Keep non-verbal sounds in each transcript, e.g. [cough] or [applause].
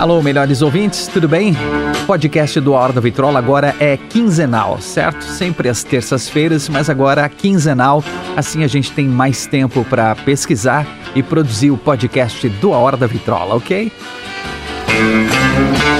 Alô, melhores ouvintes, tudo bem? O podcast do A Hora da Vitrola agora é quinzenal, certo? Sempre às terças-feiras, mas agora quinzenal. Assim a gente tem mais tempo para pesquisar e produzir o podcast do A Hora da Vitrola, ok?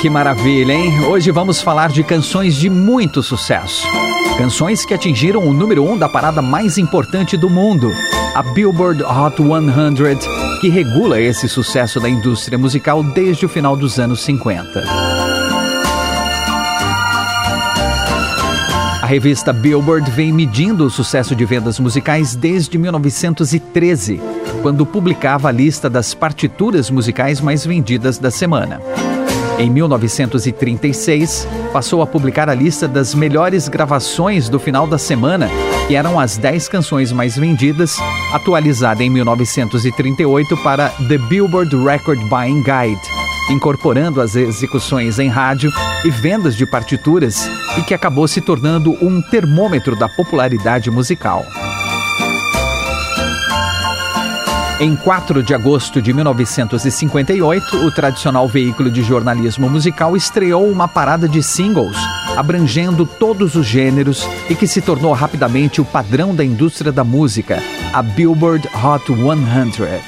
Que maravilha, hein? Hoje vamos falar de canções de muito sucesso. Canções que atingiram o número 1 um da parada mais importante do mundo, a Billboard Hot 100, que regula esse sucesso da indústria musical desde o final dos anos 50. A revista Billboard vem medindo o sucesso de vendas musicais desde 1913, quando publicava a lista das partituras musicais mais vendidas da semana. Em 1936, passou a publicar a lista das melhores gravações do final da semana, que eram as 10 canções mais vendidas, atualizada em 1938 para The Billboard Record Buying Guide, incorporando as execuções em rádio e vendas de partituras, e que acabou se tornando um termômetro da popularidade musical. Em 4 de agosto de 1958, o tradicional veículo de jornalismo musical estreou uma parada de singles, abrangendo todos os gêneros e que se tornou rapidamente o padrão da indústria da música, a Billboard Hot 100.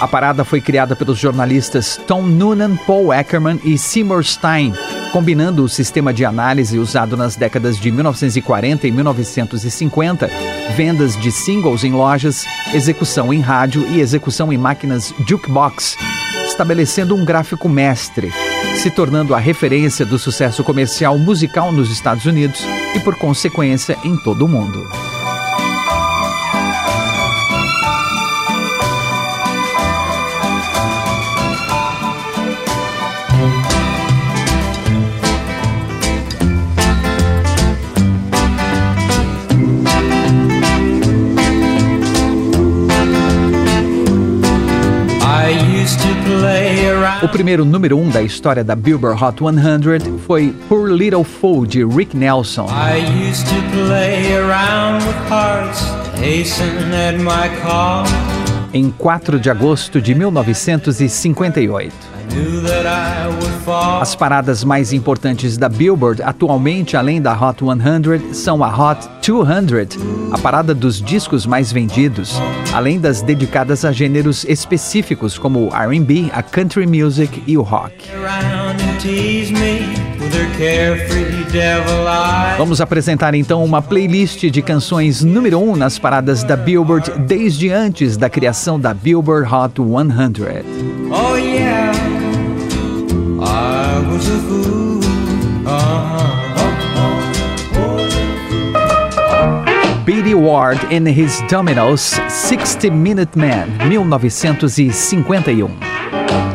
A parada foi criada pelos jornalistas Tom Noonan, Paul Ackerman e Seymour Stein, combinando o sistema de análise usado nas décadas de 1940 e 1950, vendas de singles em lojas, execução em rádio e execução em máquinas jukebox, estabelecendo um gráfico mestre, se tornando a referência do sucesso comercial musical nos Estados Unidos e, por consequência, em todo o mundo. O primeiro número um da história da Billboard Hot 100 foi Poor Little Fool de Rick Nelson. Em 4 de agosto de 1958. As paradas mais importantes da Billboard atualmente, além da Hot 100, são a Hot 200, a parada dos discos mais vendidos, além das dedicadas a gêneros específicos como o R&B, a country music e o rock. Vamos apresentar então uma playlist de canções número 1 um nas paradas da Billboard desde antes da criação da Billboard Hot 100. Was a fool. Billy Ward in his Dominoes 60 Minute Man, 1951.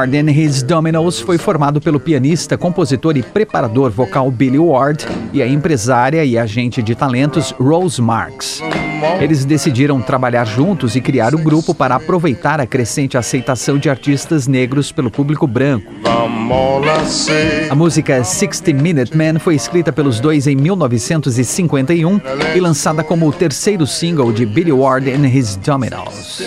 Ward and His Dominoes foi formado pelo pianista, compositor e preparador vocal Billy Ward e a empresária e agente de talentos Rose Marks. Eles decidiram trabalhar juntos e criar o grupo para aproveitar a crescente aceitação de artistas negros pelo público branco. A música 60 Minute Man foi escrita pelos dois em 1951 e lançada como o terceiro single de Billy Ward and His Dominoes.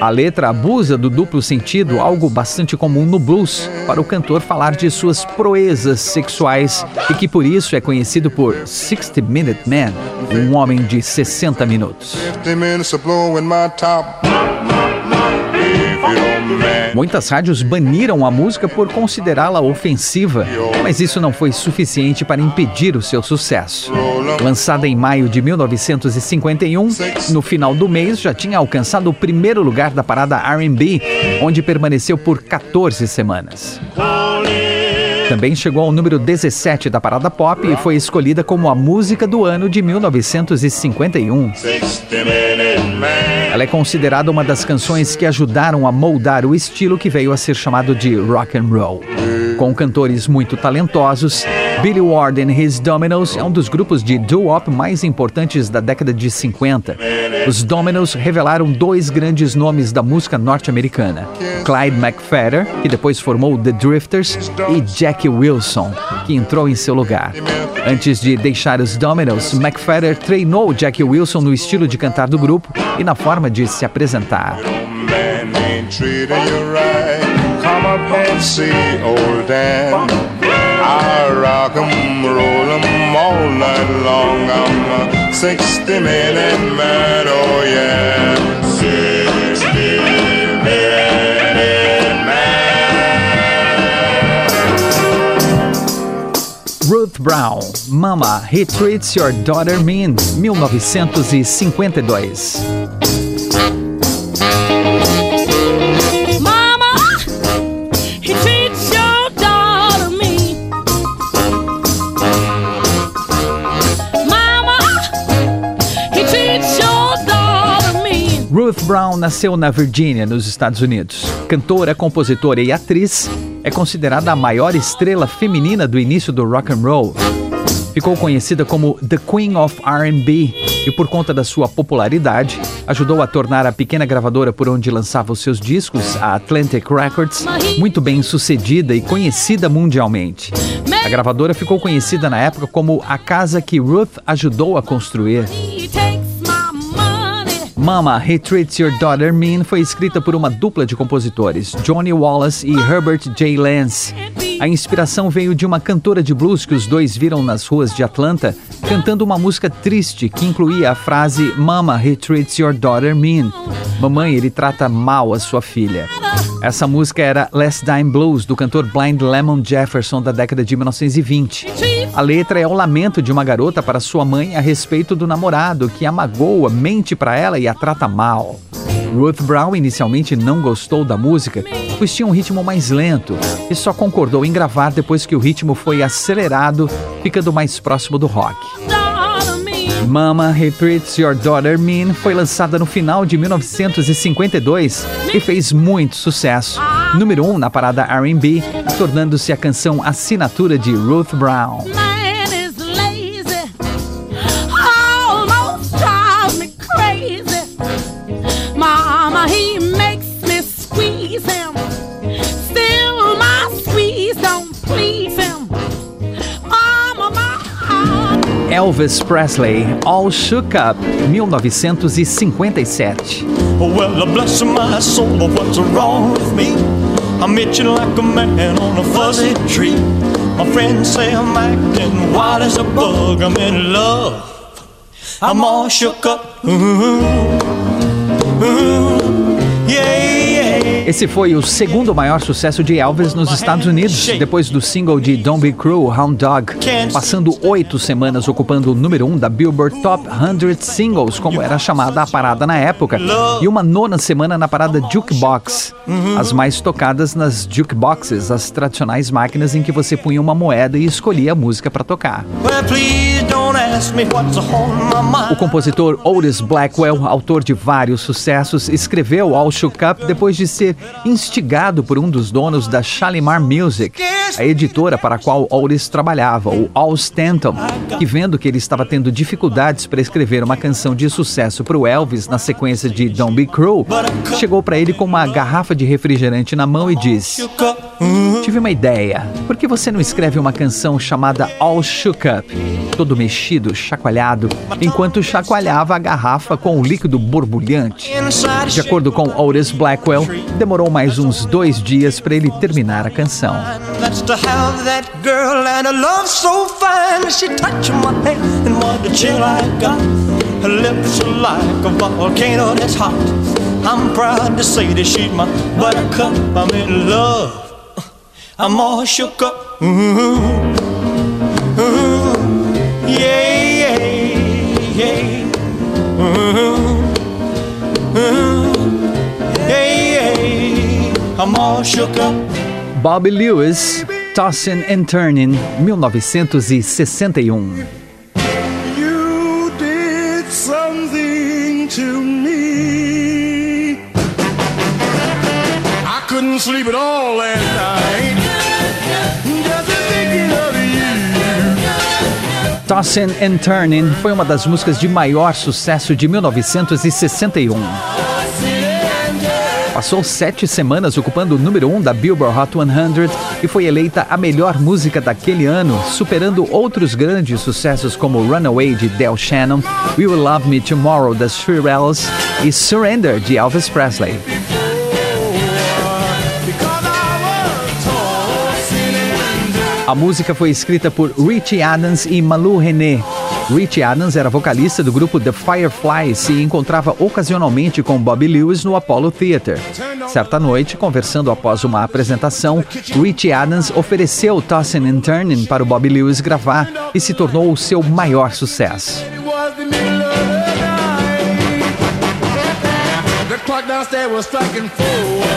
A letra abusa do duplo sentido, algo bastante comum no blues, para o cantor falar de suas proezas sexuais e que por isso é conhecido por 60 Minute Man, um homem de 60 minutos. Muitas rádios baniram a música por considerá-la ofensiva, mas isso não foi suficiente para impedir o seu sucesso. Lançada em maio de 1951, no final do mês já tinha alcançado o primeiro lugar da parada RB, onde permaneceu por 14 semanas. Também chegou ao número 17 da parada pop e foi escolhida como a música do ano de 1951. Ela é considerada uma das canções que ajudaram a moldar o estilo que veio a ser chamado de rock and roll. Com cantores muito talentosos, Billy Ward and His Dominoes é um dos grupos de doo-wop mais importantes da década de 50. Os Dominoes revelaram dois grandes nomes da música norte-americana: Clyde McPhatter, que depois formou The Drifters, e Jackie Wilson, que entrou em seu lugar. Antes de deixar os Dominoes, McPhatter treinou Jackie Wilson no estilo de cantar do grupo e na forma de se apresentar. I rock 'em, roll 'em all night long. I'm a 60 minute man, oh yeah. 60 minute man. Ruth Brown, Mama, He Treats Your Daughter Mean, 1952. Brown nasceu na Virgínia, nos Estados Unidos. Cantora, compositora e atriz, é considerada a maior estrela feminina do início do rock and roll. Ficou conhecida como The Queen of R&B e por conta da sua popularidade, ajudou a tornar a pequena gravadora por onde lançava os seus discos, a Atlantic Records, muito bem sucedida e conhecida mundialmente. A gravadora ficou conhecida na época como a casa que Ruth ajudou a construir. Mama, He Treats Your Daughter Mean foi escrita por uma dupla de compositores, Johnny Wallace e Herbert J. Lance. A inspiração veio de uma cantora de blues que os dois viram nas ruas de Atlanta, cantando uma música triste que incluía a frase Mama, He Treats Your Daughter Mean. Mamãe, ele trata mal a sua filha. Essa música era Last Dime Blues, do cantor Blind Lemon Jefferson da década de 1920. A letra é o lamento de uma garota para sua mãe a respeito do namorado que a magoa, mente para ela e a trata mal. Ruth Brown inicialmente não gostou da música, pois tinha um ritmo mais lento, e só concordou em gravar depois que o ritmo foi acelerado, ficando mais próximo do rock. Mama He Treats Your Daughter Mean foi lançada no final de 1952 e fez muito sucesso. Número 1 um na parada R&B, tornando-se a canção assinatura de Ruth Brown. Elvis Presley, All Shook Up, 1957. Well, I'm itching like a man on a fuzzy tree. My friends say I'm acting wild as a bug. I'm in love. I'm all shook up. Ooh, ooh, yeah. Esse foi o segundo maior sucesso de Elvis nos Estados Unidos, depois do single de Don't Be Cruel, Hound Dog, passando oito semanas ocupando o número um da Billboard Top 100 Singles, como era chamada a parada na época, e uma nona semana na parada Jukebox, as mais tocadas nas jukeboxes, as tradicionais máquinas em que você punha uma moeda e escolhia a música para tocar. O compositor Otis Blackwell, autor de vários sucessos, escreveu All Shook Up depois de ser instigado por um dos donos da Shalimar Music, a editora para a qual Otis trabalhava, o Al Stanton, que vendo que ele estava tendo dificuldades para escrever uma canção de sucesso para o Elvis na sequência de Don't Be Cruel, chegou para ele com uma garrafa de refrigerante na mão e disse: Tive uma ideia. Por que você não escreve uma canção chamada All Shook Up? Todo mexido chacoalhado enquanto chacoalhava a garrafa com o líquido borbulhante. De acordo com Otis Blackwell, demorou mais uns dois dias para ele terminar a canção. I'm proud to say that she's my buttercup. I'm in love. I'm all shook up. Ooh, ooh, yeah, yeah, yeah. Ooh, ooh, yeah, yeah. I'm all shook up. Bobby Lewis, Tossing and Turning, 1961. Um. You did something to me. I couldn't sleep at all last night. Tossin' and Turning foi uma das músicas de maior sucesso de 1961. Passou sete semanas ocupando o número 1 um da Billboard Hot 100 e foi eleita a melhor música daquele ano, superando outros grandes sucessos como Runaway de Del Shannon, We Will Love Me Tomorrow das Shirelles e Surrender de Elvis Presley. A música foi escrita por Richie Adams e Malou René. Richie Adams era vocalista do grupo The Fireflies e encontrava ocasionalmente com Bobby Lewis no Apollo Theater. Certa noite, conversando após uma apresentação, Richie Adams ofereceu Tossin' and Turning para o Bobby Lewis gravar e se tornou o seu maior sucesso.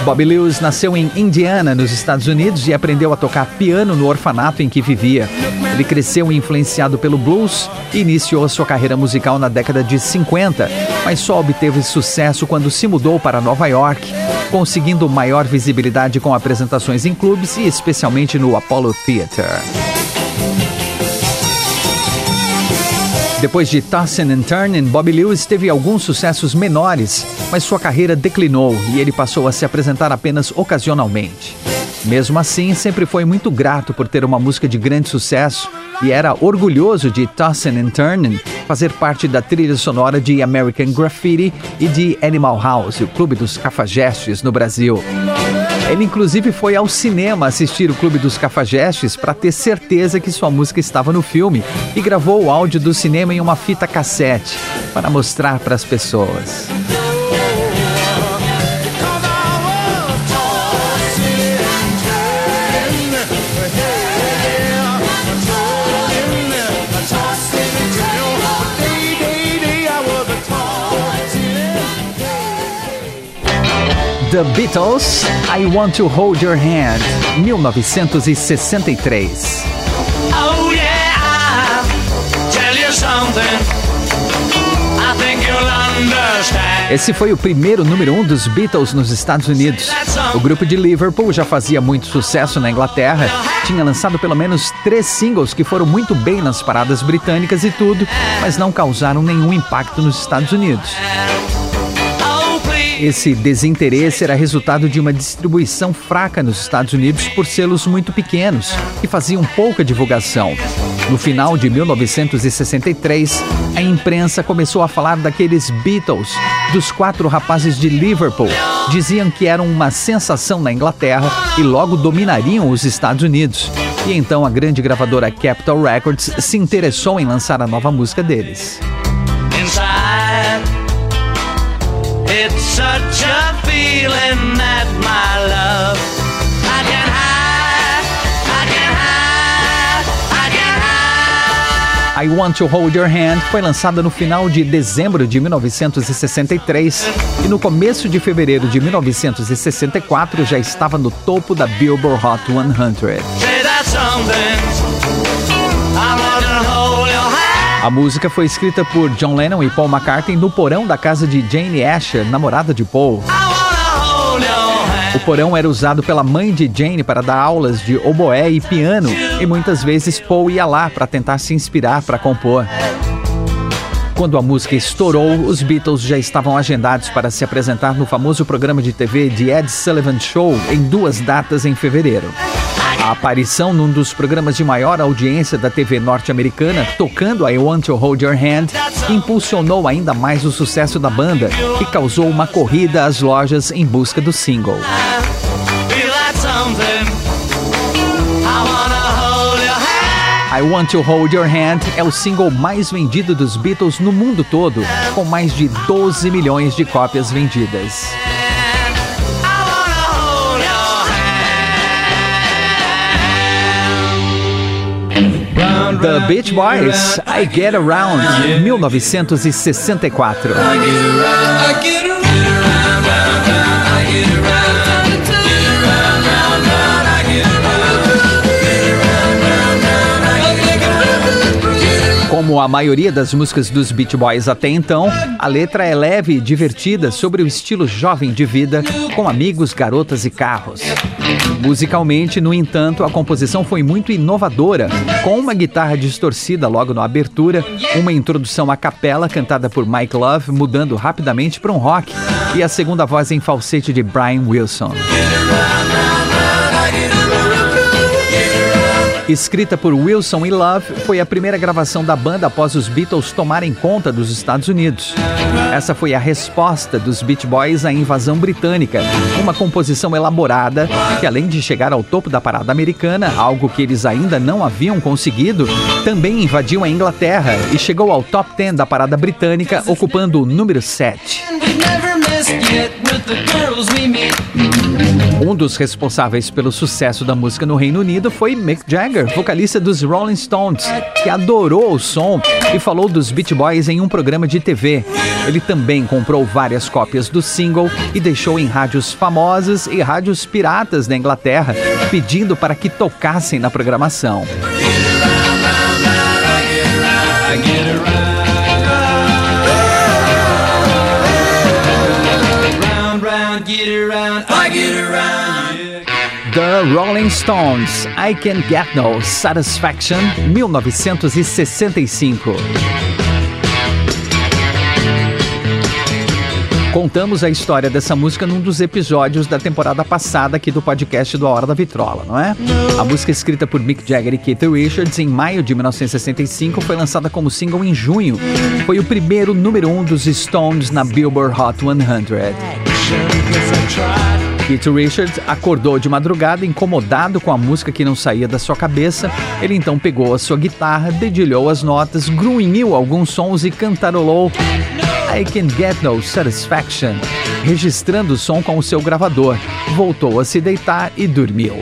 Bobby Lewis nasceu em Indiana, nos Estados Unidos, e aprendeu a tocar piano no orfanato em que vivia. Ele cresceu influenciado pelo blues e iniciou sua carreira musical na década de 50, mas só obteve sucesso quando se mudou para Nova York, conseguindo maior visibilidade com apresentações em clubes e especialmente no Apollo Theater. Depois de Tossin' and Turnin', Bobby Lewis teve alguns sucessos menores, mas sua carreira declinou e ele passou a se apresentar apenas ocasionalmente. Mesmo assim, sempre foi muito grato por ter uma música de grande sucesso e era orgulhoso de Tossin' and Turnin' fazer parte da trilha sonora de American Graffiti e de Animal House, o clube dos cafajestes no Brasil. Ele inclusive foi ao cinema assistir o Clube dos Cafajestes para ter certeza que sua música estava no filme e gravou o áudio do cinema em uma fita cassete para mostrar para as pessoas. The Beatles, I Want to Hold Your Hand, 1963. Oh yeah, tell you something. I think you'll understand. Esse foi o primeiro número um dos Beatles nos Estados Unidos. O grupo de Liverpool já fazia muito sucesso na Inglaterra, tinha lançado pelo menos três singles que foram muito bem nas paradas britânicas e tudo, mas não causaram nenhum impacto nos Estados Unidos. Esse desinteresse era resultado de uma distribuição fraca nos Estados Unidos por selos muito pequenos, que faziam pouca divulgação. No final de 1963, a imprensa começou a falar daqueles Beatles, dos quatro rapazes de Liverpool. Diziam que eram uma sensação na Inglaterra e logo dominariam os Estados Unidos. E então a grande gravadora Capitol Records se interessou em lançar a nova música deles. It's such a feeling that my love I can hide, I can hide, I can hide. I Want to Hold Your Hand foi lançada no final de dezembro de 1963 e no começo de fevereiro de 1964 já estava no topo da Billboard Hot 100. A música foi escrita por John Lennon e Paul McCartney no porão da casa de Jane Asher, namorada de Paul. O porão era usado pela mãe de Jane para dar aulas de oboé e piano, e muitas vezes Paul ia lá para tentar se inspirar para compor. Quando a música estourou, os Beatles já estavam agendados para se apresentar no famoso programa de TV The Ed Sullivan Show em duas datas em fevereiro. A aparição num dos programas de maior audiência da TV norte-americana, tocando I Want to Hold Your Hand, impulsionou ainda mais o sucesso da banda e causou uma corrida às lojas em busca do single. I Want to Hold Your Hand é o single mais vendido dos Beatles no mundo todo, com mais de 12 milhões de cópias vendidas. The Beach Boys, I Get Around, 1964. Como a maioria das músicas dos Beach Boys até então, a letra é leve e divertida sobre o estilo jovem de vida, com amigos, garotas e carros. Musicalmente, no entanto, a composição foi muito inovadora, com uma guitarra distorcida logo na abertura, uma introdução a capela cantada por Mike Love mudando rapidamente para um rock e a segunda voz em falsete de Brian Wilson. Escrita por Wilson e Love, foi a primeira gravação da banda após os Beatles tomarem conta dos Estados Unidos. Essa foi a resposta dos Beach Boys à invasão britânica, uma composição elaborada que, além de chegar ao topo da parada americana, algo que eles ainda não haviam conseguido, também invadiu a Inglaterra e chegou ao top 10 da parada britânica, ocupando o número 7. Um dos responsáveis pelo sucesso da música no Reino Unido foi Mick Jagger, vocalista dos Rolling Stones, que adorou o som e falou dos Beach Boys em um programa de TV. Ele também comprou várias cópias do single e deixou em rádios famosas e rádios piratas da Inglaterra, pedindo para que tocassem na programação. The Rolling Stones, I Can Get No Satisfaction, 1965. Contamos a história dessa música num dos episódios da temporada passada aqui do podcast do A Hora da Vitrola, não é? A música escrita por Mick Jagger e Keith Richards em maio de 1965 foi lançada como single em junho. Foi o primeiro número um dos Stones na Billboard Hot 100. Keith Richards acordou de madrugada incomodado com a música que não saía da sua cabeça. Ele então pegou a sua guitarra, dedilhou as notas, grunhiu alguns sons e cantarolou I Can Get No Satisfaction, registrando o som com o seu gravador. Voltou a se deitar e dormiu.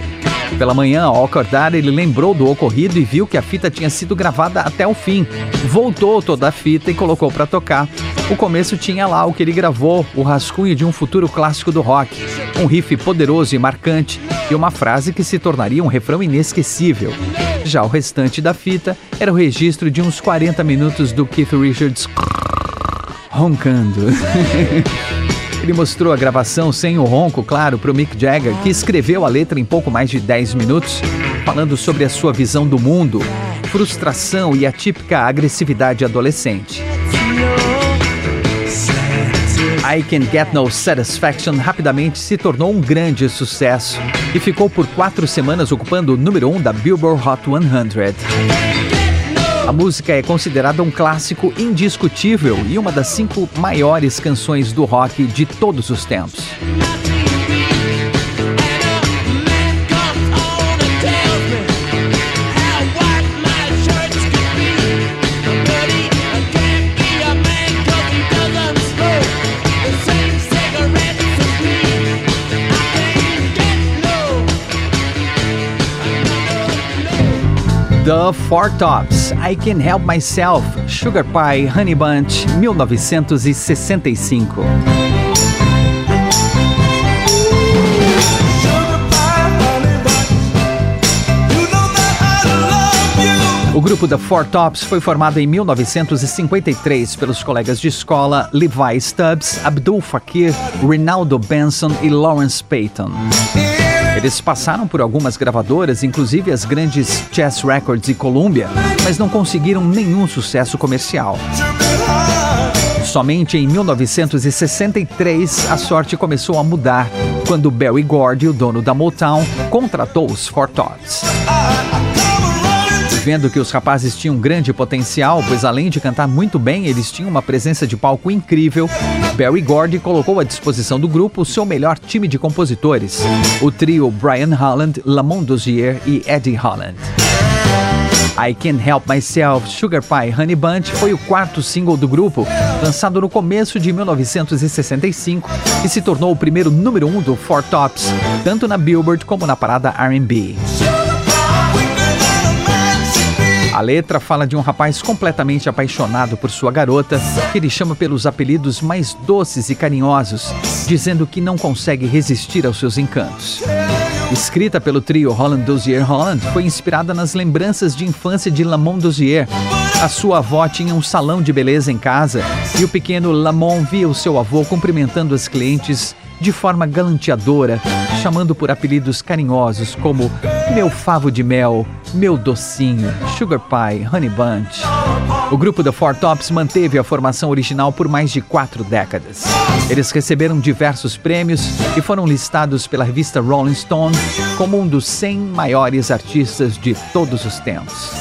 Pela manhã, ao acordar, ele lembrou do ocorrido e viu que a fita tinha sido gravada até o fim. Voltou toda a fita e colocou para tocar. O começo tinha lá o que ele gravou, o rascunho de um futuro clássico do rock um riff poderoso e marcante e uma frase que se tornaria um refrão inesquecível. Já o restante da fita era o registro de uns 40 minutos do Keith Richards roncando. [laughs] Ele mostrou a gravação sem o ronco, claro, para o Mick Jagger, que escreveu a letra em pouco mais de 10 minutos, falando sobre a sua visão do mundo, frustração e a típica agressividade adolescente. I Can Get No Satisfaction rapidamente se tornou um grande sucesso e ficou por quatro semanas ocupando o número um da Billboard Hot 100. A música é considerada um clássico indiscutível e uma das cinco maiores canções do rock de todos os tempos. The Four Tops, I Can Help Myself, Sugar Pie, Honey Bunch, 1965. O grupo The Four Tops foi formado em 1953 pelos colegas de escola Levi Stubbs, Abdul Fakir, Rinaldo Benson e Lawrence Payton. Eles passaram por algumas gravadoras, inclusive as grandes Chess Records e Columbia, mas não conseguiram nenhum sucesso comercial. Somente em 1963 a sorte começou a mudar quando Barry Gordy, o dono da Motown, contratou os Four Tops. Vendo que os rapazes tinham grande potencial, pois além de cantar muito bem, eles tinham uma presença de palco incrível, Barry Gordy colocou à disposição do grupo seu melhor time de compositores, o trio Brian Holland, Lamont Dozier e Eddie Holland. I Can't Help Myself, Sugar Pie Honey Bunch foi o quarto single do grupo, lançado no começo de 1965 e se tornou o primeiro número um do Four Tops, tanto na Billboard como na parada R&B. A letra fala de um rapaz completamente apaixonado por sua garota, que ele chama pelos apelidos mais doces e carinhosos, dizendo que não consegue resistir aos seus encantos. Escrita pelo trio Holland Dozier Holland, foi inspirada nas lembranças de infância de Lamont Dozier. A sua avó tinha um salão de beleza em casa e o pequeno Lamont via o seu avô cumprimentando as clientes de forma galanteadora, chamando por apelidos carinhosos como meu favo de mel, meu docinho, sugar pie, honey bunch. O grupo The Four Tops manteve a formação original por mais de quatro décadas. Eles receberam diversos prêmios e foram listados pela revista Rolling Stone como um dos 100 maiores artistas de todos os tempos.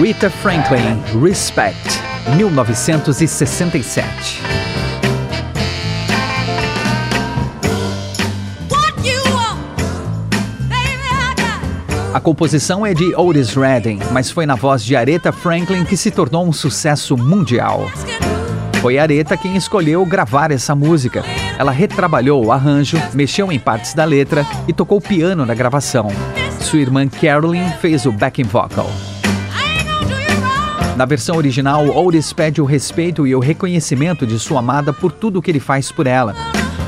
Rita Franklin, Respect, 1967. A composição é de Otis Redding, mas foi na voz de Aretha Franklin que se tornou um sucesso mundial. Foi Aretha quem escolheu gravar essa música. Ela retrabalhou o arranjo, mexeu em partes da letra e tocou piano na gravação. Sua irmã Carolyn fez o backing vocal. Na versão original, Otis pede o respeito e o reconhecimento de sua amada por tudo que ele faz por ela.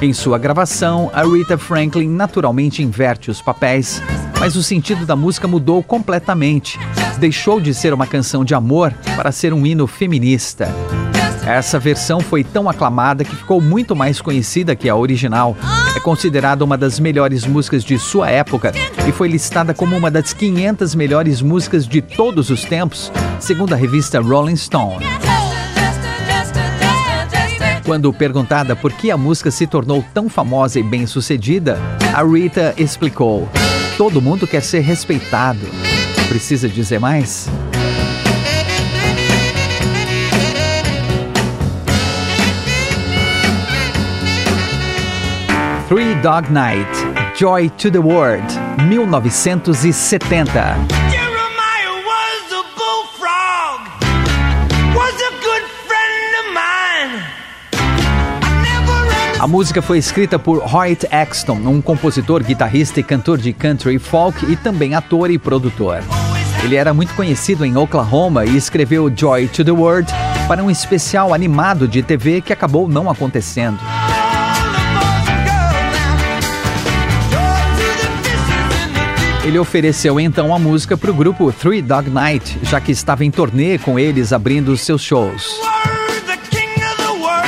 Em sua gravação, a Rita Franklin naturalmente inverte os papéis, mas o sentido da música mudou completamente. Deixou de ser uma canção de amor para ser um hino feminista. Essa versão foi tão aclamada que ficou muito mais conhecida que a original. É considerada uma das melhores músicas de sua época e foi listada como uma das 500 melhores músicas de todos os tempos, segundo a revista Rolling Stone. Quando perguntada por que a música se tornou tão famosa e bem-sucedida, a Rita explicou: Todo mundo quer ser respeitado. Precisa dizer mais? Dog Night, Joy to the World, 1970. A música foi escrita por Hoyt Axton, um compositor, guitarrista e cantor de country folk e também ator e produtor. Ele era muito conhecido em Oklahoma e escreveu Joy to the World para um especial animado de TV que acabou não acontecendo. Ele ofereceu então a música para o grupo Three Dog Night, já que estava em turnê com eles abrindo seus shows.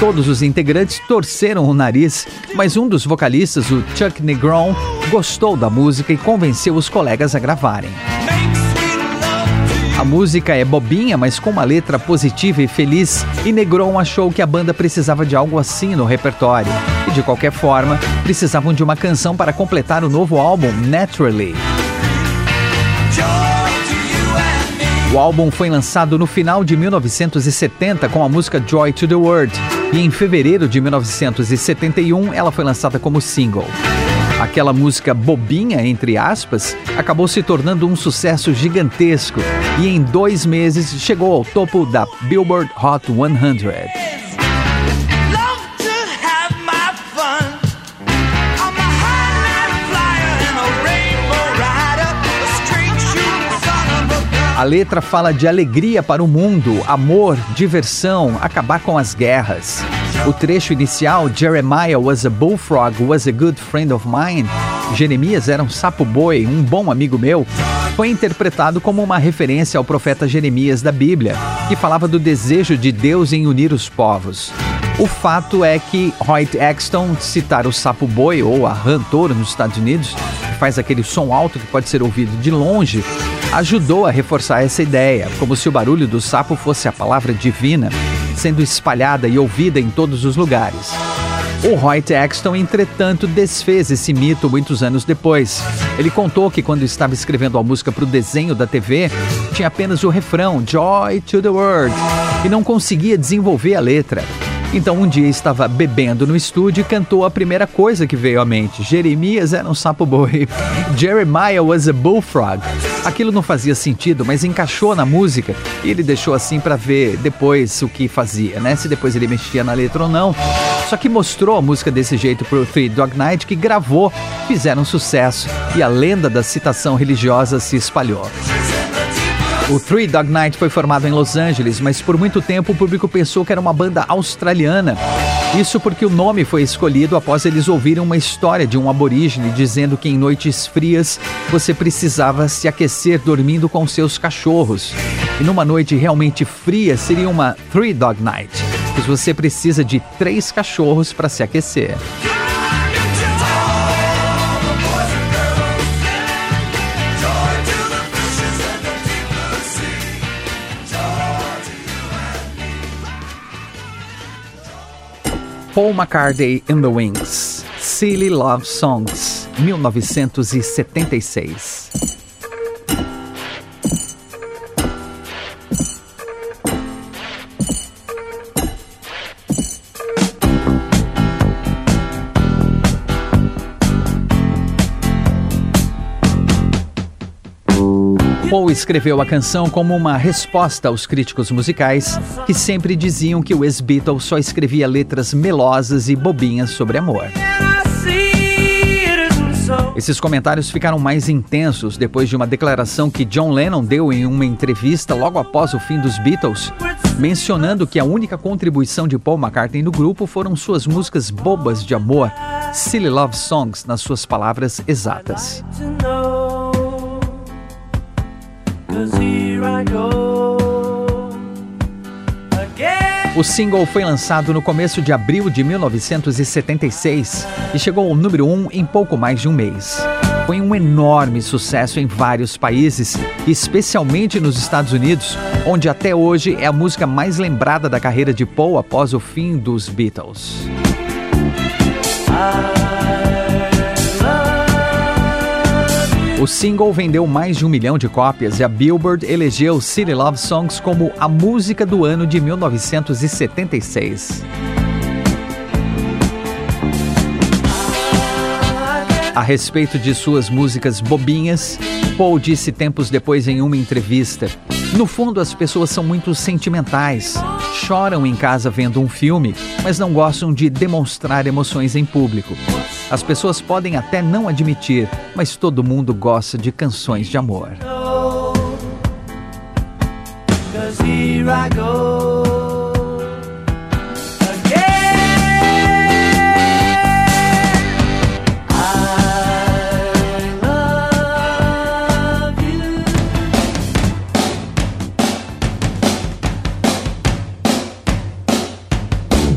Todos os integrantes torceram o nariz, mas um dos vocalistas, o Chuck Negron, gostou da música e convenceu os colegas a gravarem. A música é bobinha, mas com uma letra positiva e feliz, e Negron achou que a banda precisava de algo assim no repertório. E de qualquer forma, precisavam de uma canção para completar o novo álbum Naturally. O álbum foi lançado no final de 1970 com a música Joy to the World e em fevereiro de 1971 ela foi lançada como single. Aquela música bobinha, entre aspas, acabou se tornando um sucesso gigantesco e em dois meses chegou ao topo da Billboard Hot 100. A letra fala de alegria para o mundo, amor, diversão, acabar com as guerras. O trecho inicial, Jeremiah was a bullfrog, was a good friend of mine, Jeremias era um sapo-boi, um bom amigo meu, foi interpretado como uma referência ao profeta Jeremias da Bíblia, que falava do desejo de Deus em unir os povos. O fato é que Hoyt Axton citar o sapo boi ou a rã touro nos Estados Unidos, que faz aquele som alto que pode ser ouvido de longe, ajudou a reforçar essa ideia, como se o barulho do sapo fosse a palavra divina, sendo espalhada e ouvida em todos os lugares. O Hoyt Axton, entretanto, desfez esse mito muitos anos depois. Ele contou que quando estava escrevendo a música para o desenho da TV, tinha apenas o refrão Joy to the World e não conseguia desenvolver a letra. Então um dia estava bebendo no estúdio e cantou a primeira coisa que veio à mente. Jeremias era um sapo boi. [laughs] Jeremiah was a bullfrog. Aquilo não fazia sentido, mas encaixou na música e ele deixou assim para ver depois o que fazia, né? Se depois ele mexia na letra ou não. Só que mostrou a música desse jeito pro Three Dog Night que gravou, fizeram sucesso e a lenda da citação religiosa se espalhou. O Three Dog Night foi formado em Los Angeles, mas por muito tempo o público pensou que era uma banda australiana. Isso porque o nome foi escolhido após eles ouvirem uma história de um aborígene dizendo que em noites frias você precisava se aquecer dormindo com seus cachorros. E numa noite realmente fria seria uma Three Dog Night, pois você precisa de três cachorros para se aquecer. Paul McCartney and the Wings, Silly Love Songs, 1976. Escreveu a canção como uma resposta aos críticos musicais que sempre diziam que o ex-Beatle só escrevia letras melosas e bobinhas sobre amor. Esses comentários ficaram mais intensos depois de uma declaração que John Lennon deu em uma entrevista logo após o fim dos Beatles, mencionando que a única contribuição de Paul McCartney no grupo foram suas músicas bobas de amor, Silly Love Songs, nas suas palavras exatas. O single foi lançado no começo de abril de 1976 e chegou ao número 1 um em pouco mais de um mês. Foi um enorme sucesso em vários países, especialmente nos Estados Unidos, onde até hoje é a música mais lembrada da carreira de Paul após o fim dos Beatles. O single vendeu mais de um milhão de cópias e a Billboard elegeu City Love Songs como a música do ano de 1976. A respeito de suas músicas bobinhas, Paul disse tempos depois em uma entrevista: No fundo, as pessoas são muito sentimentais, choram em casa vendo um filme, mas não gostam de demonstrar emoções em público. As pessoas podem até não admitir, mas todo mundo gosta de canções de amor.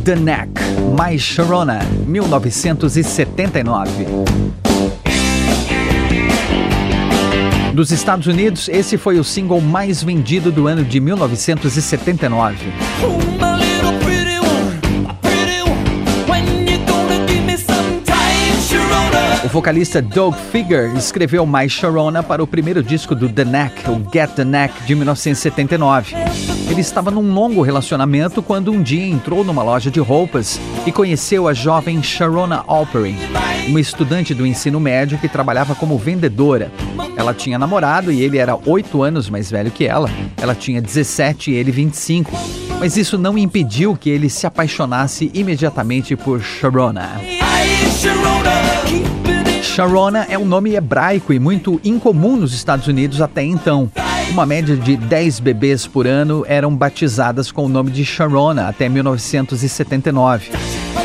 The Neck, My Sharona, 1979. Dos Estados Unidos, esse foi o single mais vendido do ano de 1979. O vocalista Doug Figure escreveu My Sharona para o primeiro disco do The Neck, o Get the Neck, de 1979. Ele estava num longo relacionamento quando um dia entrou numa loja de roupas e conheceu a jovem Sharona Alperin, uma estudante do ensino médio que trabalhava como vendedora. Ela tinha namorado e ele era oito anos mais velho que ela. Ela tinha 17 e ele 25. Mas isso não impediu que ele se apaixonasse imediatamente por Sharona. Sharona é um nome hebraico e muito incomum nos Estados Unidos até então. Uma média de 10 bebês por ano eram batizadas com o nome de Sharona até 1979.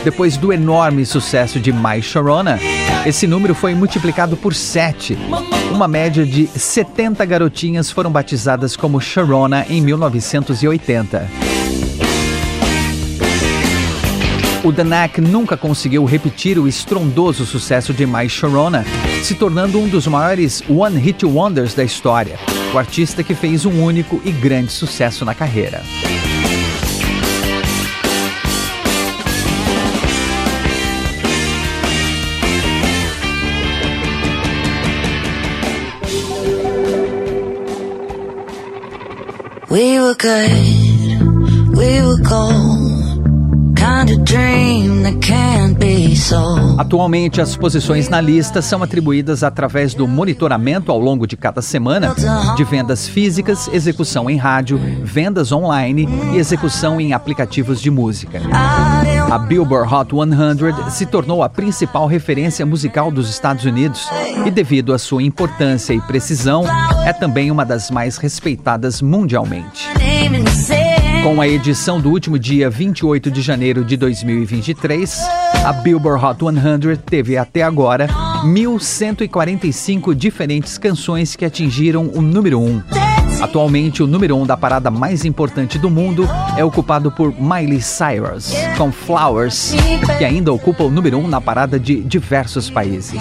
Depois do enorme sucesso de My Sharona, esse número foi multiplicado por 7. Uma média de 70 garotinhas foram batizadas como Sharona em 1980. O Knack nunca conseguiu repetir o estrondoso sucesso de My Sharona, se tornando um dos maiores one-hit wonders da história. O artista que fez um único e grande sucesso na carreira. We were good, we were gold. Atualmente, as posições na lista são atribuídas através do monitoramento ao longo de cada semana de vendas físicas, execução em rádio, vendas online e execução em aplicativos de música. A Billboard Hot 100 se tornou a principal referência musical dos Estados Unidos e, devido à sua importância e precisão, é também uma das mais respeitadas mundialmente. Com a edição do último dia 28 de janeiro de 2023, a Billboard Hot 100 teve até agora 1.145 diferentes canções que atingiram o número 1. Atualmente, o número 1 da parada mais importante do mundo é ocupado por Miley Cyrus, com Flowers, que ainda ocupa o número 1 na parada de diversos países.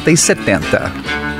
60 e 70.